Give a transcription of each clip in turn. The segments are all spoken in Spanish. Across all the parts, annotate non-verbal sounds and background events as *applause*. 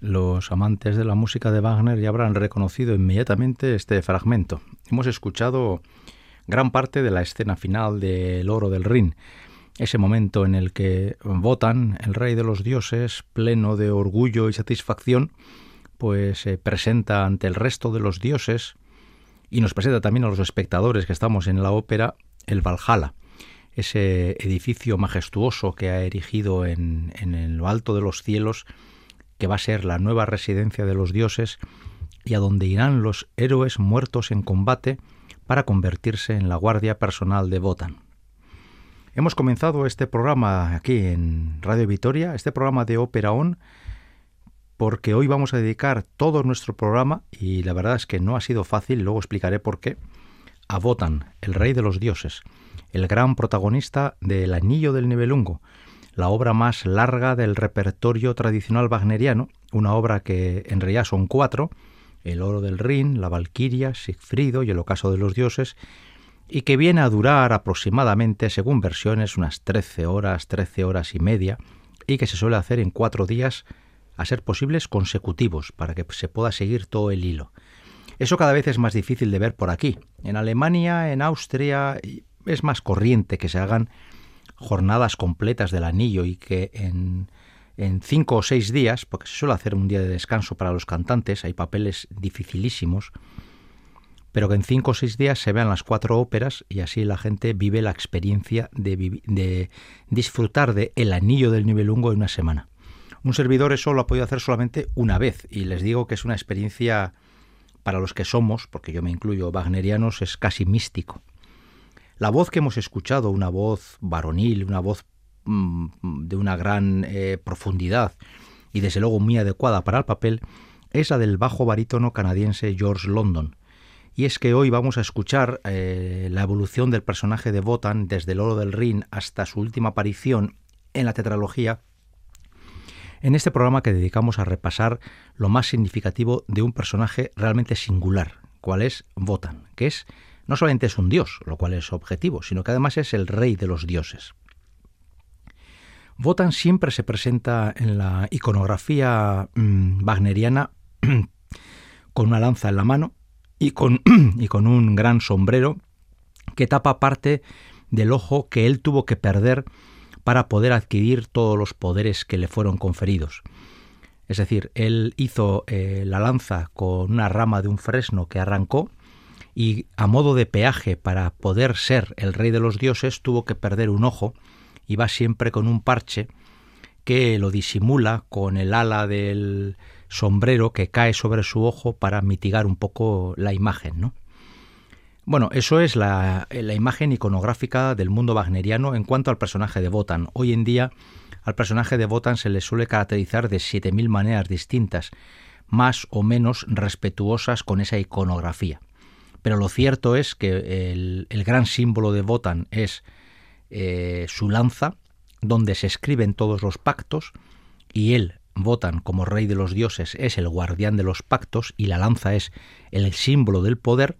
Los amantes de la música de Wagner ya habrán reconocido inmediatamente este fragmento. Hemos escuchado gran parte de la escena final del Oro del Rin, ese momento en el que Wotan, el rey de los dioses, pleno de orgullo y satisfacción, pues se presenta ante el resto de los dioses y nos presenta también a los espectadores que estamos en la ópera el Valhalla, ese edificio majestuoso que ha erigido en, en lo alto de los cielos, que va a ser la nueva residencia de los dioses y a donde irán los héroes muertos en combate para convertirse en la guardia personal de Wotan. Hemos comenzado este programa aquí en Radio Vitoria, este programa de Ópera On, porque hoy vamos a dedicar todo nuestro programa, y la verdad es que no ha sido fácil, luego explicaré por qué, a Wotan, el rey de los dioses, el gran protagonista del Anillo del Nibelungo, la obra más larga del repertorio tradicional wagneriano, una obra que en realidad son cuatro, El oro del Rin, La Valquiria, Sigfrido y El ocaso de los dioses, y que viene a durar aproximadamente, según versiones, unas 13 horas, 13 horas y media, y que se suele hacer en cuatro días, a ser posibles consecutivos, para que se pueda seguir todo el hilo. Eso cada vez es más difícil de ver por aquí. En Alemania, en Austria, es más corriente que se hagan jornadas completas del anillo y que en, en cinco o seis días, porque se suele hacer un día de descanso para los cantantes, hay papeles dificilísimos, pero que en cinco o seis días se vean las cuatro óperas y así la gente vive la experiencia de, disfrutar de El Anillo del Nibelungo en una semana. Un servidor eso lo ha podido hacer solamente una vez y les digo que es una experiencia para los que somos, porque yo me incluyo wagnerianos, es casi místico. La voz que hemos escuchado, una voz varonil, una voz mm, de una gran eh, profundidad y desde luego muy adecuada para el papel, es la del bajo barítono canadiense George London, y es que hoy vamos a escuchar eh, la evolución del personaje de Botan desde el oro del Rin hasta su última aparición en la tetralogía, en este programa que dedicamos a repasar lo más significativo de un personaje realmente singular, cual es Botan, que es no solamente es un dios, lo cual es objetivo, sino que además es el rey de los dioses. Wotan siempre se presenta en la iconografía mm, wagneriana *clears throat* con una lanza en la mano y con, *clears throat* y con un gran sombrero que tapa parte del ojo que él tuvo que perder para poder adquirir todos los poderes que le fueron conferidos. Es decir, él hizo eh, la lanza con una rama de un fresno que arrancó y a modo de peaje para poder ser el rey de los dioses tuvo que perder un ojo y va siempre con un parche que lo disimula con el ala del sombrero que cae sobre su ojo para mitigar un poco la imagen, ¿no? Bueno, eso es la, la, imagen iconográfica del mundo wagneriano en cuanto al personaje de Wotan. Hoy en día al personaje de Wotan se le suele caracterizar de 7.000 maneras distintas, más o menos respetuosas con esa iconografía. Pero lo cierto es que el, gran símbolo de Wotan es eh, su lanza, donde se escriben todos los pactos, y él, Votan como rey de los dioses es el guardián de los pactos y la lanza es el símbolo del poder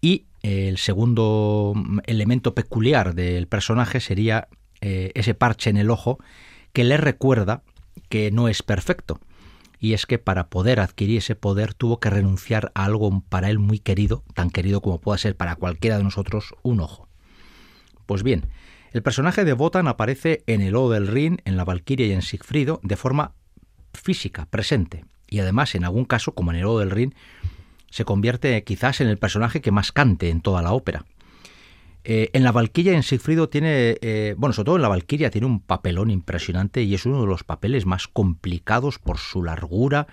y el segundo elemento peculiar del personaje sería eh, ese parche en el ojo que le recuerda que no es perfecto y es que para poder adquirir ese poder tuvo que renunciar a algo para él muy querido, tan querido como pueda ser para cualquiera de nosotros un ojo. Pues bien, el personaje de Votan aparece en el O del Rin, en la Valquiria y en Sigfrido de forma física, presente. Y además, en algún caso, como en el del Rin, se convierte quizás en el personaje que más cante en toda la ópera. Eh, en la Valquiria, en Sigfrido, tiene, eh, bueno, sobre todo en la Valquiria, tiene un papelón impresionante y es uno de los papeles más complicados por su largura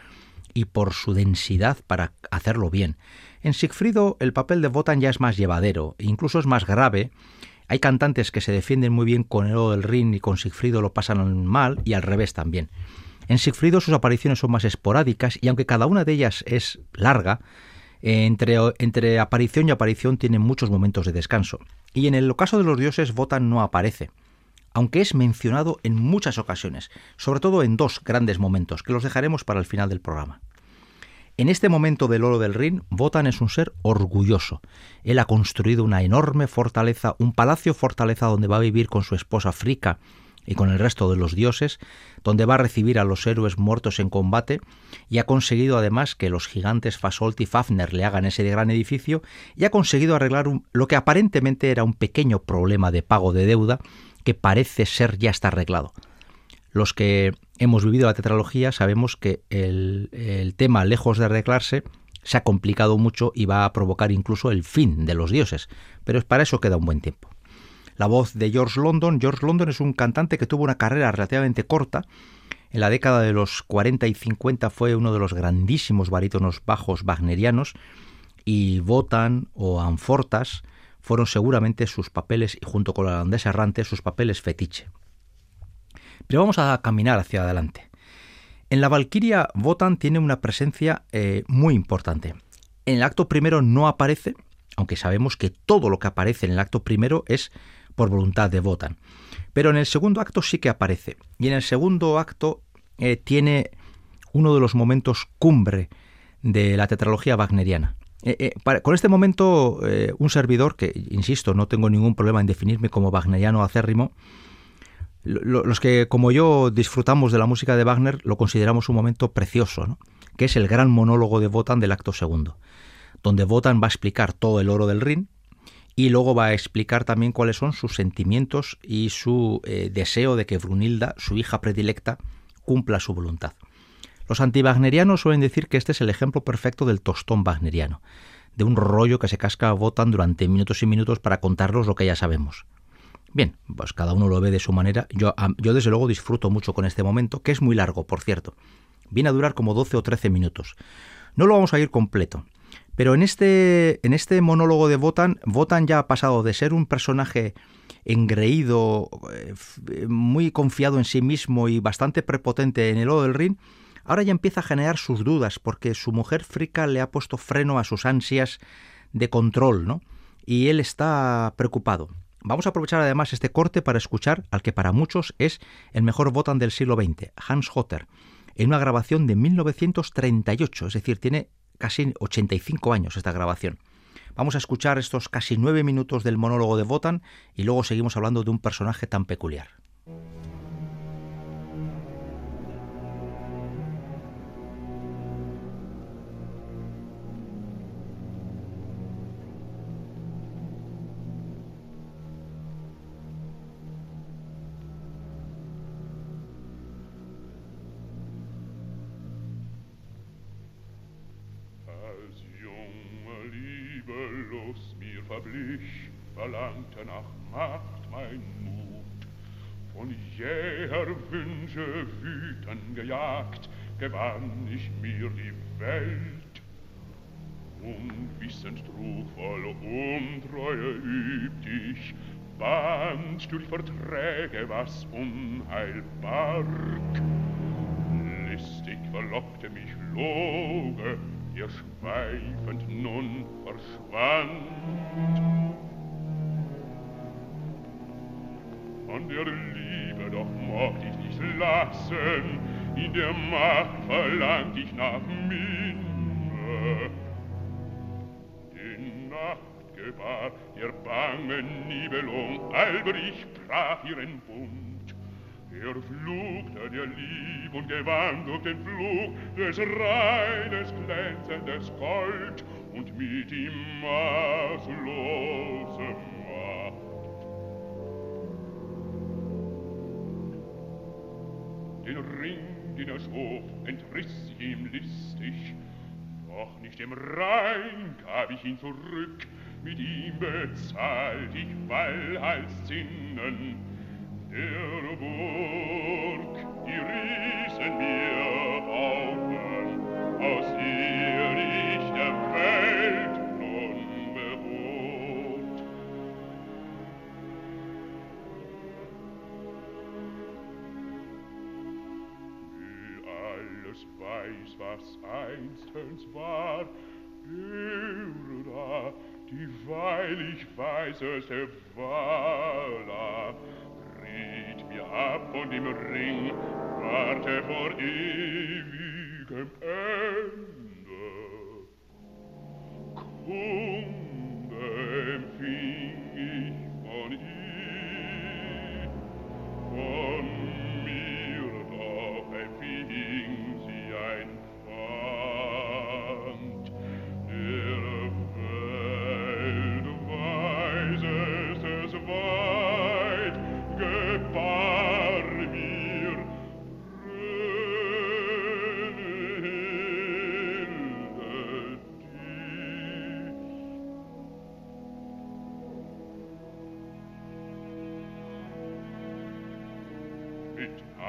y por su densidad para hacerlo bien. En Sigfrido, el papel de Wotan ya es más llevadero, incluso es más grave. Hay cantantes que se defienden muy bien con el del Rin y con Sigfrido lo pasan mal y al revés también. En Sigfrido sus apariciones son más esporádicas y aunque cada una de ellas es larga, entre, entre aparición y aparición tienen muchos momentos de descanso. Y en el ocaso de los dioses Votan no aparece, aunque es mencionado en muchas ocasiones, sobre todo en dos grandes momentos, que los dejaremos para el final del programa. En este momento del oro del Rin, Votan es un ser orgulloso. Él ha construido una enorme fortaleza, un palacio fortaleza donde va a vivir con su esposa Frika y con el resto de los dioses, donde va a recibir a los héroes muertos en combate, y ha conseguido además que los gigantes Fasolt y Fafner le hagan ese gran edificio, y ha conseguido arreglar lo que aparentemente era un pequeño problema de pago de deuda, que parece ser ya está arreglado. Los que hemos vivido la tetralogía sabemos que el, el tema, lejos de arreglarse, se ha complicado mucho y va a provocar incluso el fin de los dioses, pero para eso queda un buen tiempo. La voz de George London. George London es un cantante que tuvo una carrera relativamente corta. En la década de los 40 y 50 fue uno de los grandísimos barítonos bajos wagnerianos y Wotan o Anfortas fueron seguramente sus papeles, y junto con la holandesa errante, sus papeles fetiche. Pero vamos a caminar hacia adelante. En la Valquiria, Wotan tiene una presencia eh, muy importante. En el acto primero no aparece, aunque sabemos que todo lo que aparece en el acto primero es por voluntad de Wotan. Pero en el segundo acto sí que aparece. Y en el segundo acto eh, tiene uno de los momentos cumbre de la tetralogía wagneriana. Eh, con este momento, un servidor, que insisto, no tengo ningún problema en definirme como wagneriano acérrimo, los que como yo disfrutamos de la música de Wagner lo consideramos un momento precioso, que es el gran monólogo de Wotan del acto segundo, donde Wotan va a explicar todo el oro del Rin y luego va a explicar también cuáles son sus sentimientos y su eh, deseo de que Brunilda, su hija predilecta, cumpla su voluntad. Los anti-wagnerianos suelen decir que este es el ejemplo perfecto del tostón wagneriano, de un rollo que se casca a Wotan durante minutos y minutos para contarnos lo que ya sabemos. Bien, pues cada uno lo ve de su manera. Yo, yo desde luego disfruto mucho con este momento, que es muy largo, por cierto. Viene a durar como 12 o 13 minutos. No lo vamos a ir completo. Pero en este, en este monólogo de Votan, Votan ya ha pasado de ser un personaje engreído, eh, muy confiado en sí mismo y bastante prepotente en el lodo del ring, ahora ya empieza a generar sus dudas porque su mujer frica le ha puesto freno a sus ansias de control, ¿no? Y él está preocupado. Vamos a aprovechar además este corte para escuchar al que para muchos es el mejor Votan del siglo XX, Hans Hotter, en una grabación de 1938, es decir, tiene casi 85 años esta grabación. Vamos a escuchar estos casi nueve minutos del monólogo de Votan y luego seguimos hablando de un personaje tan peculiar. Gejagt, gewann ich mir die Welt. Und wissend trugvoll Untreue übt ich, band durch Verträge, was Unheil barg. Listig verlockte mich Loge, ihr schweifend nun verschwand. Von der Liebe doch mocht ich nicht lassen, in der Macht verlangt ich nach Minne. Die Nacht gebar der bangen Nibelung, Alberich brach ihren Bund. Er flugte der Lieb und gewann durch den Flug des reines glänzendes Gold und mit ihm maßlose Den Ring, den er schob, entriss ich ihm listig. Doch nicht im Rhein gab ich ihn zurück, mit ihm bezahlt ich Wallhalszinnen. Der Burg, die Riesen mir was einstens war, Irda, die weilig weiseste Wala, riet mir ab und im Ring warte vor ewigem Ende. Kunde empfing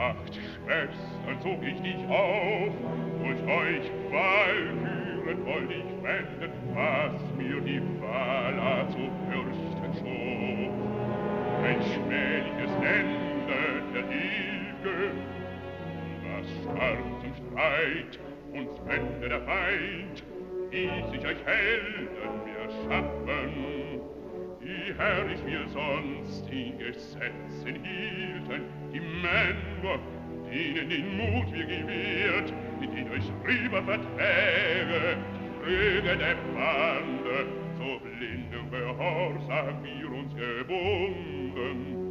Wacht, Schwestern, zog ich dich auf, durch euch Walküren wollt ich wenden, was mir die Wala zu fürchten schob. Ein schmähliches Ende der Hilfe, was starb zum Streit, uns wende der Feind, wie sich euch Helden mir schaffen, wie herrlich wir sonst die Gesetzen hielten, die Männer, denen den Mut wir gewährt, die durch Rieber Verträge, Früge der Bande, so blindem Gehorsam wir uns gebunden.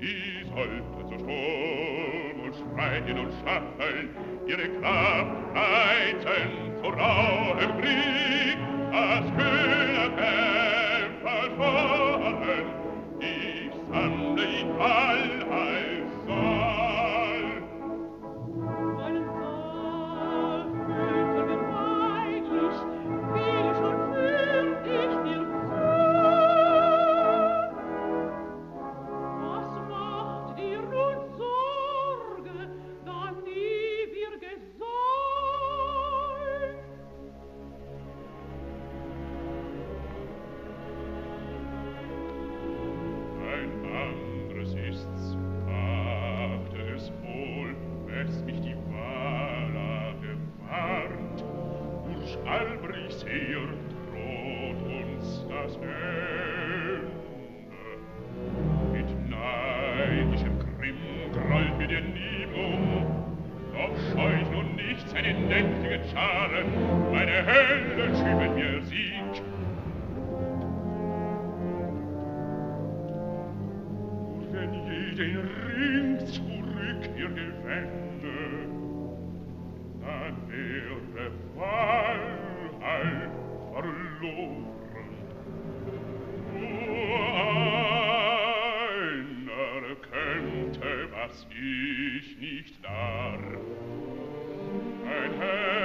Die sollten zu Sturm und Streiten und Schacheln ihre Kraft reizen zu rauhem Krieg, als kühne Kämpfer fahren, ich sammle in Allheim Grollt mir der Nibelung, doch scheu ich nun nicht seine nächtigen Scharen, meine Helden schüben mir Sieg. Und wenn je den Ring zurück ihr gewände, dann wäre Fallhalt verloren. dass ich nicht darf. Ein Herr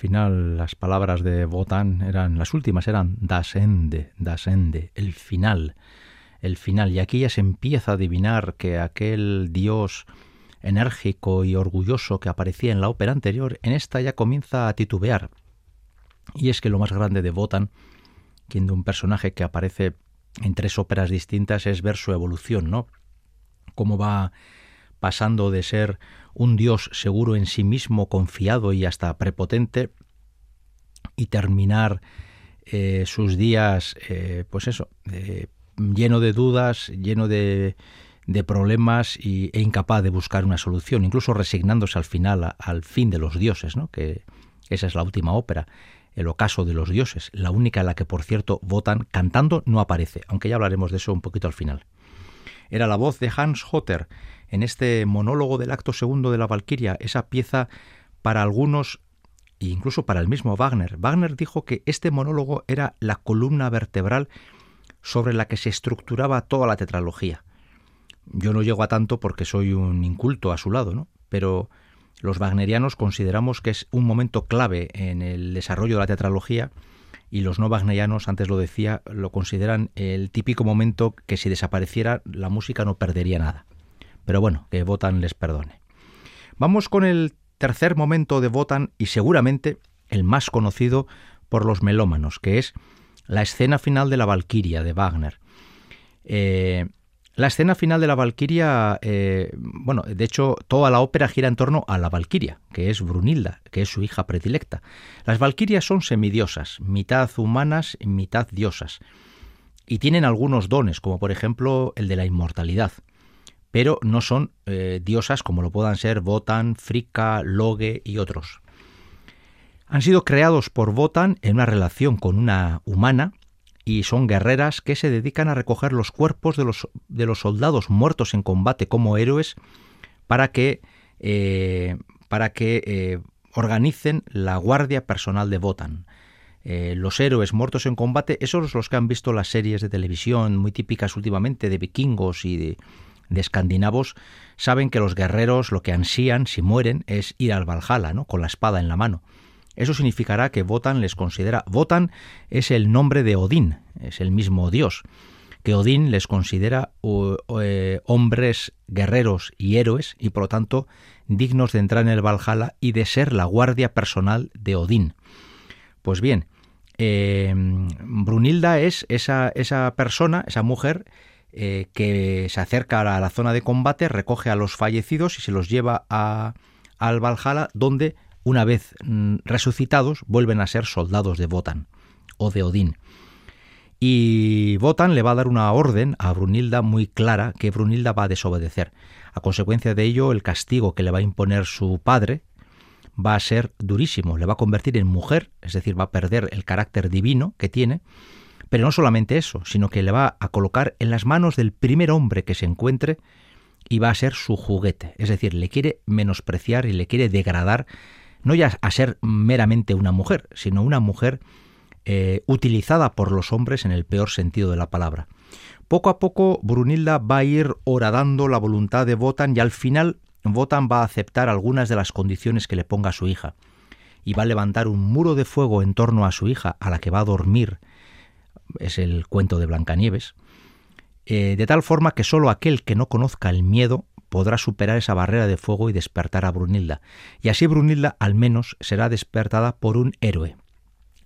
final las palabras de Wotan eran, las últimas eran das Ende, das Ende, el final, el final. Y aquí ya se empieza a adivinar que aquel dios enérgico y orgulloso que aparecía en la ópera anterior, en esta ya comienza a titubear. Y es que lo más grande de Wotan, quien de un personaje que aparece en tres óperas distintas, es ver su evolución, ¿no? Cómo va pasando de ser un Dios seguro en sí mismo, confiado y hasta prepotente, y terminar eh, sus días, eh, pues eso, lleno de dudas, lleno de, de problemas y, e incapaz de buscar una solución, incluso resignándose al final al fin de los dioses, ¿no? que esa es la última ópera, el ocaso de los dioses, la única en la que, por cierto, votan cantando no aparece, aunque ya hablaremos de eso un poquito al final. Era la voz de Hans Hotter, en este monólogo del acto segundo de la Valquiria, esa pieza para algunos e incluso para el mismo Wagner. Wagner dijo que este monólogo era la columna vertebral sobre la que se estructuraba toda la tetralogía. Yo no llego a tanto porque soy un inculto a su lado, ¿no? Pero los wagnerianos consideramos que es un momento clave en el desarrollo de la tetralogía y los no wagnerianos, antes lo decía, lo consideran el típico momento que si desapareciera la música no perdería nada. Pero bueno, que Votan les perdone. Vamos con el tercer momento de Votan y seguramente el más conocido por los melómanos, que es la escena final de la Valquiria de Wagner. Eh, la escena final de la Valquiria, eh, bueno, de hecho, toda la ópera gira en torno a la Valquiria, que es Brunilda, que es su hija predilecta. Las Valquirias son semidiosas, mitad humanas mitad diosas, y tienen algunos dones, como por ejemplo el de la inmortalidad pero no son eh, diosas como lo puedan ser Votan, Fricka, Loge y otros. Han sido creados por Votan en una relación con una humana y son guerreras que se dedican a recoger los cuerpos de los, soldados muertos en combate como héroes para que, eh, para que eh, organicen la guardia personal de Votan. los héroes muertos en combate, esos los que han visto las series de televisión muy típicas últimamente de vikingos y de, de escandinavos saben que los guerreros lo que ansían si mueren es ir al Valhalla, ¿no? con la espada en la mano. Eso significará que Votan les considera. Votan es el nombre de Odín, es el mismo dios. Que Odín les considera eh, hombres guerreros y héroes y por lo tanto dignos de entrar en el Valhalla y de ser la guardia personal de Odín. Pues bien, eh, Brunilda es esa, esa persona, esa mujer eh, que se acerca a la zona de combate, recoge a los fallecidos y se los lleva a, al Valhalla, donde, una vez mm, resucitados, vuelven a ser soldados de Votan o de Odín. Y Votan le va a dar una orden a Brunilda muy clara que Brunilda va a desobedecer. A consecuencia de ello, el castigo que le va a imponer su padre va a ser durísimo, le va a convertir en mujer, es decir, va a perder el carácter divino que tiene, pero no solamente eso, sino que le va a colocar en las manos del primer hombre que se encuentre y va a ser su juguete. Es decir, le quiere menospreciar y le quiere degradar, no ya a ser meramente una mujer, sino una mujer eh, utilizada por los hombres en el peor sentido de la palabra. Poco a poco Brunilda va a ir horadando la voluntad de Votan y al final Votan va a aceptar algunas de las condiciones que le ponga su hija y va a levantar un muro de fuego en torno a su hija a la que va a dormir es el cuento de Blancanieves, eh, de tal forma que sólo aquel que no conozca el miedo podrá superar esa barrera de fuego y despertar a Brunilda. Y así Brunilda al menos será despertada por un héroe.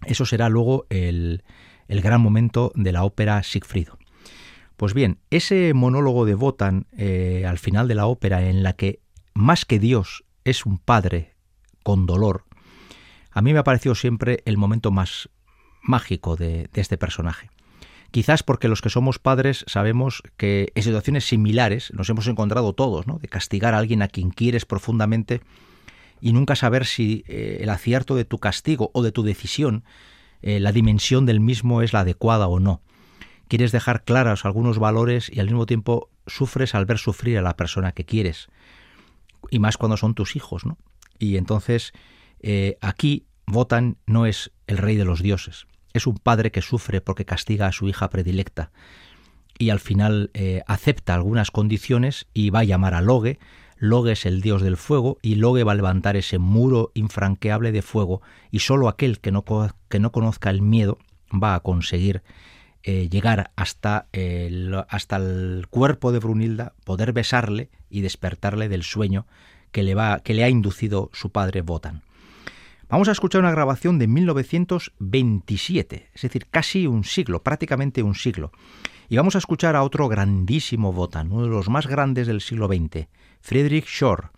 Eso será luego el, el gran momento de la ópera Siegfriedo. Pues bien, ese monólogo de Wotan eh, al final de la ópera en la que más que Dios es un padre con dolor, a mí me ha parecido siempre el momento más mágico de, este personaje, Quizás porque los que somos padres sabemos que en situaciones similares nos hemos encontrado todos, ¿no? De castigar a alguien a quien quieres profundamente y nunca saber si eh, el acierto de tu castigo o de tu decisión, eh, la dimensión del mismo es la adecuada o no. Quieres dejar claros algunos valores y al mismo tiempo sufres al ver sufrir a la persona que quieres. Y más cuando son tus hijos, ¿no? Y entonces eh, aquí Votan no es el rey de los dioses, es un padre que sufre porque castiga a su hija predilecta y al final acepta algunas condiciones y va a llamar a Logue, Logue es el dios del fuego y Logue va a levantar ese muro infranqueable de fuego y solo aquel que no, que no conozca el miedo va a conseguir eh, llegar hasta el, hasta el cuerpo de Brunilda, poder besarle y despertarle del sueño que le, va, que le ha inducido su padre Botan. Vamos a escuchar una grabación de 1927, es decir, casi un siglo, prácticamente un siglo. Y vamos a escuchar a otro grandísimo Botan, uno de los más grandes del siglo XX, Friedrich Schor.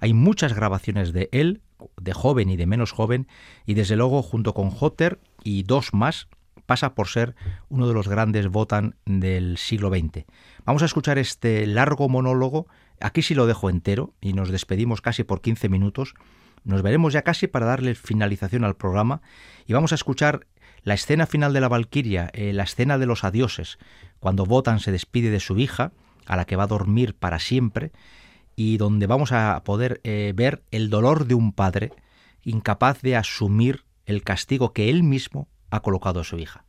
Hay muchas grabaciones de él, de joven y de menos joven, y desde luego junto con Hotter y dos más, pasa por ser uno de los grandes Botan del siglo XX. Vamos a escuchar este largo monólogo, aquí sí lo dejo entero y nos despedimos casi por 15 minutos. Nos veremos ya casi para darle finalización al programa y vamos a escuchar la escena final de la Valquiria, eh, la escena de los adioses, cuando Botan se despide de su hija, a la que va a dormir para siempre, y donde vamos a poder eh, ver el dolor de un padre incapaz de asumir el castigo que él mismo ha colocado a su hija.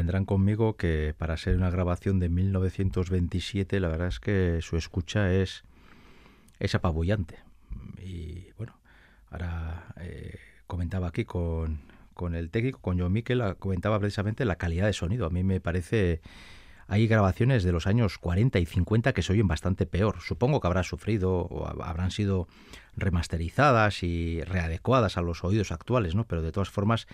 Convendrán conmigo que para ser una grabación de 1927, la verdad es que su escucha es, es apabullante. Y bueno, ahora eh, comentaba aquí con, con el técnico, con John Miquel, comentaba precisamente la calidad de sonido. A mí me parece hay grabaciones de los años 40 y 50 que se oyen bastante peor. Supongo que habrá sufrido o habrán sido remasterizadas y readecuadas a los oídos actuales, ¿no? Pero de todas formas,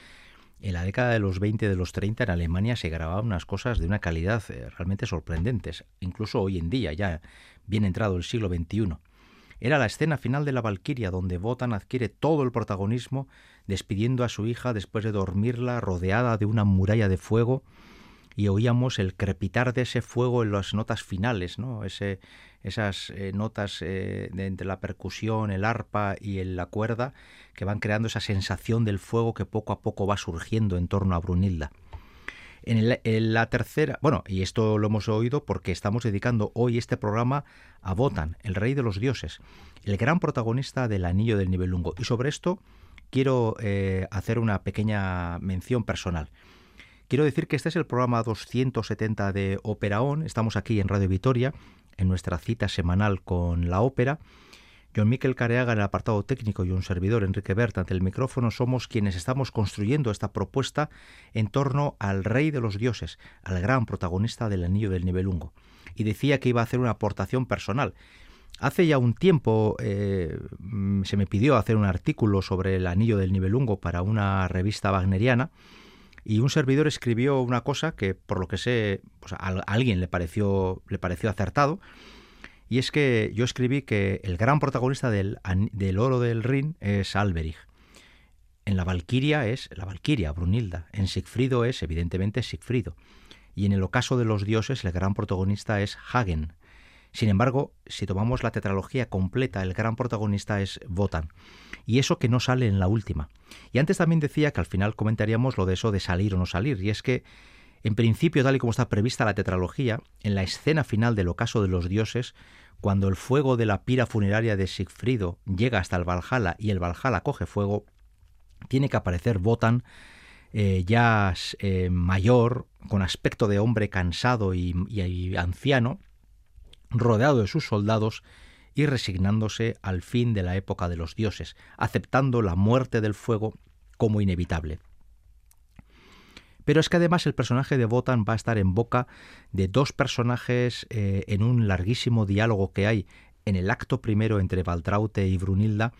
en la década de los 20 de los 30 en Alemania se grababan unas cosas de una calidad eh, realmente sorprendentes, incluso hoy en día, ya bien entrado el siglo XXI. Era la escena final de la Valquiria, donde Wotan adquiere todo el protagonismo, despidiendo a su hija después de dormirla rodeada de una muralla de fuego, y oíamos el crepitar de ese fuego en las notas finales, ¿no? Ese, esas eh, notas eh, de entre la percusión, el arpa y la cuerda, que van creando esa sensación del fuego que poco a poco va surgiendo en torno a Brunilda. En, la tercera, bueno, y esto lo hemos oído porque estamos dedicando hoy este programa a Botan, el rey de los dioses, el gran protagonista del Anillo del Nibelungo. Y sobre esto quiero eh, hacer una pequeña mención personal. Quiero decir que este es el programa 270 de Operaón. Estamos aquí en Radio Vitoria, en nuestra cita semanal con la ópera. John Miquel Careaga en el apartado técnico y un servidor, Enrique Berta, ante el micrófono, somos quienes estamos construyendo esta propuesta en torno al rey de los dioses, al gran protagonista del Anillo del Nibelungo. Y decía que iba a hacer una aportación personal. Hace ya un tiempo eh, mm, se me pidió hacer un artículo sobre el Anillo del Nibelungo para una revista wagneriana y un servidor escribió una cosa que por lo que sé pues a alguien le pareció le pareció acertado y es que yo escribí que el gran protagonista del, del oro del Rin es Alberich. En la Valquiria es la Valquiria, Brunilda. En Sigfrido es, evidentemente, Sigfrido. Y en el ocaso de los dioses, el gran protagonista es Hagen. Sin embargo, si tomamos la tetralogía completa, el gran protagonista es Wotan. Y eso que no sale en la última. Y antes también decía que al final comentaríamos lo de eso de salir o no salir. Y es que en principio, tal y como está prevista la tetralogía, en la escena final del ocaso de los dioses, cuando el fuego de la pira funeraria de Sigfrido llega hasta el Valhalla y el Valhalla coge fuego, tiene que aparecer Wotan eh, ya eh, mayor, con aspecto de hombre cansado y anciano, rodeado de sus soldados y resignándose al fin de la época de los dioses, aceptando la muerte del fuego como inevitable. Pero es que además el personaje de Botan va a estar en boca de dos personajes eh, en un larguísimo diálogo que hay en el acto primero entre Valtraute y Brunilda,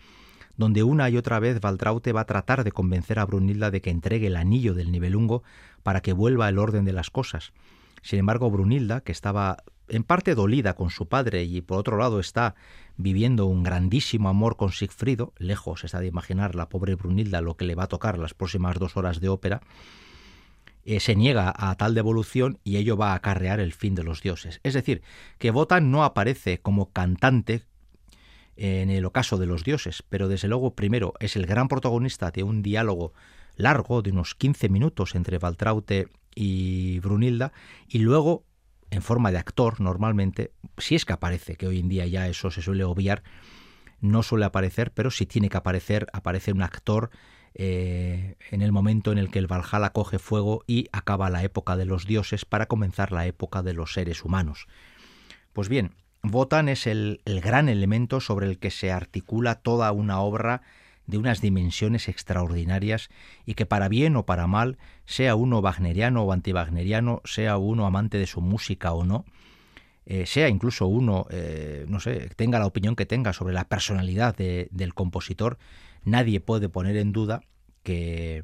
donde una y otra vez Valtraute va a tratar de convencer a Brunilda de que entregue el anillo del nivelungo para que vuelva el orden de las cosas. Sin embargo, Brunilda, que estaba en parte dolida con su padre y por otro lado está viviendo un grandísimo amor con Sigfrido, lejos está de imaginar la pobre Brunilda lo que le va a tocar las próximas dos horas de ópera, eh, se niega a tal devolución y ello va a acarrear el fin de los dioses. Es decir, que Wotan no aparece como cantante en el ocaso de los dioses, pero desde luego primero es el gran protagonista de un diálogo largo de unos 15 minutos entre Valtraute y Brunilda y luego en forma de actor normalmente, si es que aparece, que hoy en día ya eso se suele obviar, no suele aparecer, pero si tiene que aparecer, aparece un actor eh, en el momento en el que el Valhalla coge fuego y acaba la época de los dioses para comenzar la época de los seres humanos. Pues bien, Wotan es el, el gran elemento sobre el que se articula toda una obra de unas dimensiones extraordinarias y que para bien o para mal, sea uno wagneriano o antiwagneriano, sea uno amante de su música o no, eh, sea incluso uno, eh, no sé, tenga la opinión que tenga sobre la personalidad del compositor, nadie puede poner en duda que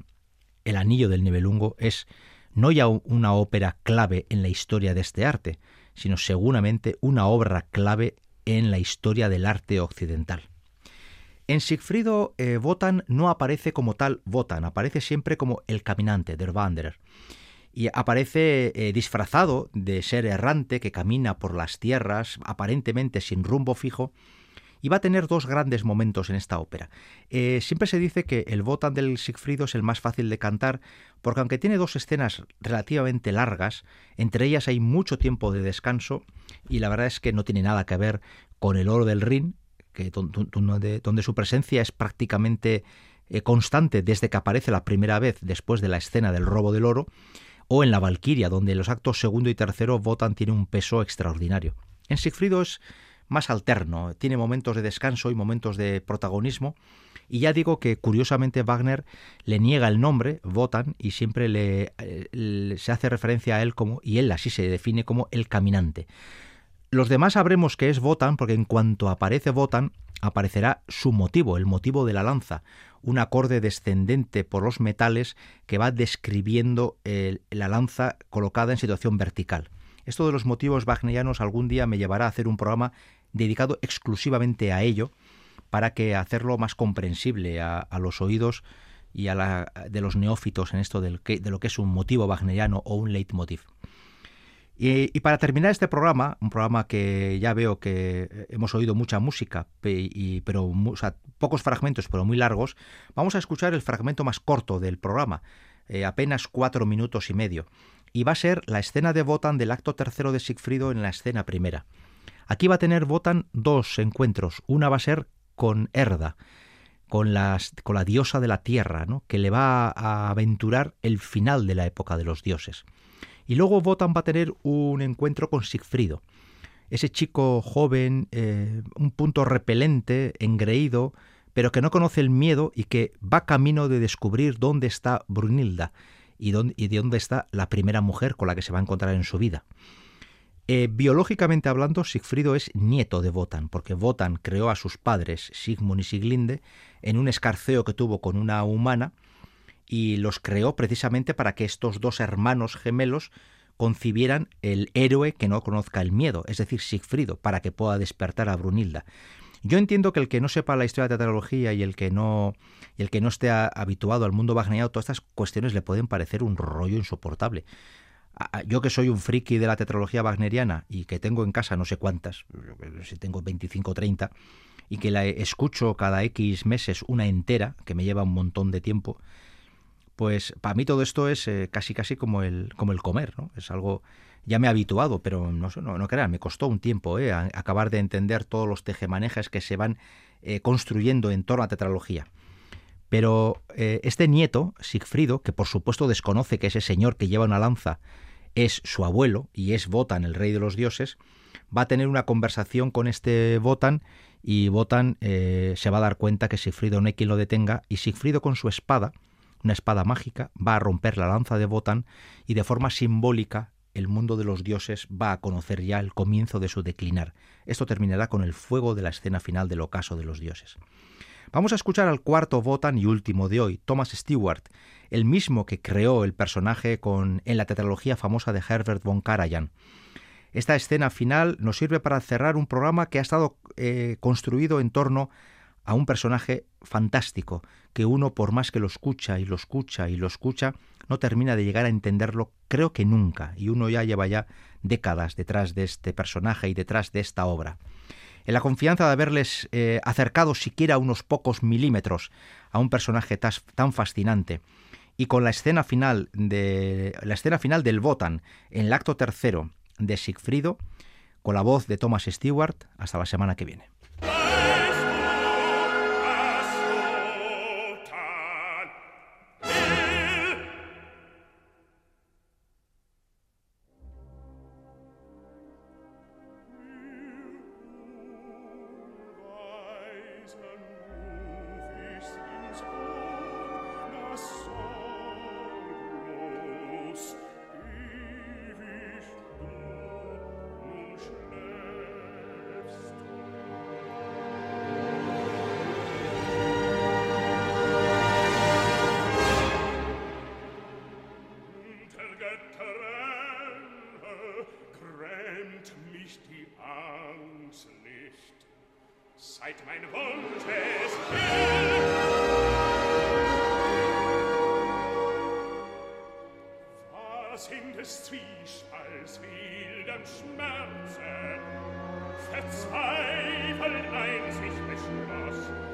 El Anillo del Nibelungo es no ya una ópera clave en la historia de este arte, sino seguramente una obra clave en la historia del arte occidental. En Sigfrido eh, no aparece como tal Wotan, aparece siempre como el caminante, der Wanderer. Y aparece eh, disfrazado de ser errante que camina por las tierras, aparentemente sin rumbo fijo, y va a tener dos grandes momentos en esta ópera. Eh, siempre se dice que el Wotan del Sigfrido es el más fácil de cantar, porque aunque tiene dos escenas relativamente largas, entre ellas hay mucho tiempo de descanso, y la verdad es que no tiene nada que ver con el oro del Rin, donde, su presencia es prácticamente eh, constante desde que aparece la primera vez después de la escena del robo del oro, o en La Valquiria, donde los actos segundo y tercero Wotan tiene un peso extraordinario. En Sigfrido es más alterno, tiene momentos de descanso y momentos de protagonismo, y ya digo que curiosamente Wagner le niega el nombre, Wotan, y siempre le, eh, se hace referencia a él como, y él así se define como el caminante. Los demás sabremos que es Wotan porque en cuanto aparece Wotan aparecerá su motivo, el motivo de la lanza, un acorde descendente por los metales que va describiendo la lanza colocada en situación vertical. Esto de los motivos wagnerianos algún día me llevará a hacer un programa dedicado exclusivamente a ello para que hacerlo más comprensible a, los oídos y a la, de los neófitos en esto del de lo que es un motivo wagneriano o un leitmotiv. Y, para terminar este programa, un programa que ya veo que hemos oído mucha música, y, pero pocos fragmentos, pero muy largos, vamos a escuchar el fragmento más corto del programa, eh, apenas cuatro minutos y medio. Y va a ser la escena de Wotan del acto tercero de Sigfrido en la escena primera. Aquí va a tener Wotan dos encuentros. Una va a ser con Erda, con, las, con la diosa de la tierra, ¿no? que le va a aventurar el final de la época de los dioses. Y luego Wotan va a tener un encuentro con Sigfrido, ese chico joven, eh, un punto repelente, engreído, pero que no conoce el miedo y que va camino de descubrir dónde está Brunilda y, dónde, de dónde está la primera mujer con la que se va a encontrar en su vida. Eh, biológicamente hablando, Sigfrido es nieto de Wotan, porque Wotan creó a sus padres, Sigmund y Siglinde, en un escarceo que tuvo con una humana, y los creó precisamente para que estos dos hermanos gemelos concibieran el héroe que no conozca el miedo, es decir, Sigfrido, para que pueda despertar a Brunilda. Yo entiendo que el que no sepa la historia de la teatrología y el que no, y el que no esté habituado al mundo wagneriano, todas estas cuestiones le pueden parecer un rollo insoportable. Yo que soy un friki de la teatrología wagneriana y que tengo en casa no sé cuántas, si tengo 25 o 30, y que la escucho cada X meses una entera, que me lleva un montón de tiempo, pues para mí todo esto es eh, casi casi como el, como el comer, ¿no? Es algo, ya me he habituado, pero no, no, no crean, me costó un tiempo ¿eh? acabar de entender todos los tejemanejes que se van eh, construyendo en torno a tetralogía. Pero este nieto, Sigfrido, que por supuesto desconoce que ese señor que lleva una lanza es su abuelo y es Botan, el rey de los dioses, va a tener una conversación con este Botan y Botan se va a dar cuenta que Sigfrido no lo detenga y Sigfrido con su espada, una espada mágica, va a romper la lanza de Botan y de forma simbólica el mundo de los dioses va a conocer ya el comienzo de su declinar. Esto terminará con el fuego de la escena final del ocaso de los dioses. Vamos a escuchar al cuarto Botan y último de hoy, Thomas Stewart, el mismo que creó el personaje con, en la tetralogía famosa de Herbert von Karajan. Esta escena final nos sirve para cerrar un programa que ha estado eh, construido en torno a un personaje fantástico, que uno por más que lo escucha y lo escucha y lo escucha, no termina de llegar a entenderlo, creo que nunca, y uno ya lleva ya décadas detrás de este personaje y detrás de esta obra. En la confianza de haberles eh, acercado siquiera unos pocos milímetros a un personaje tan fascinante, y con la escena final de la escena final del Botan en el acto tercero de Sigfrido, con la voz de Thomas Stewart, hasta la semana que viene. mich als wildem Schmerze verzweifeln einzig beschloss,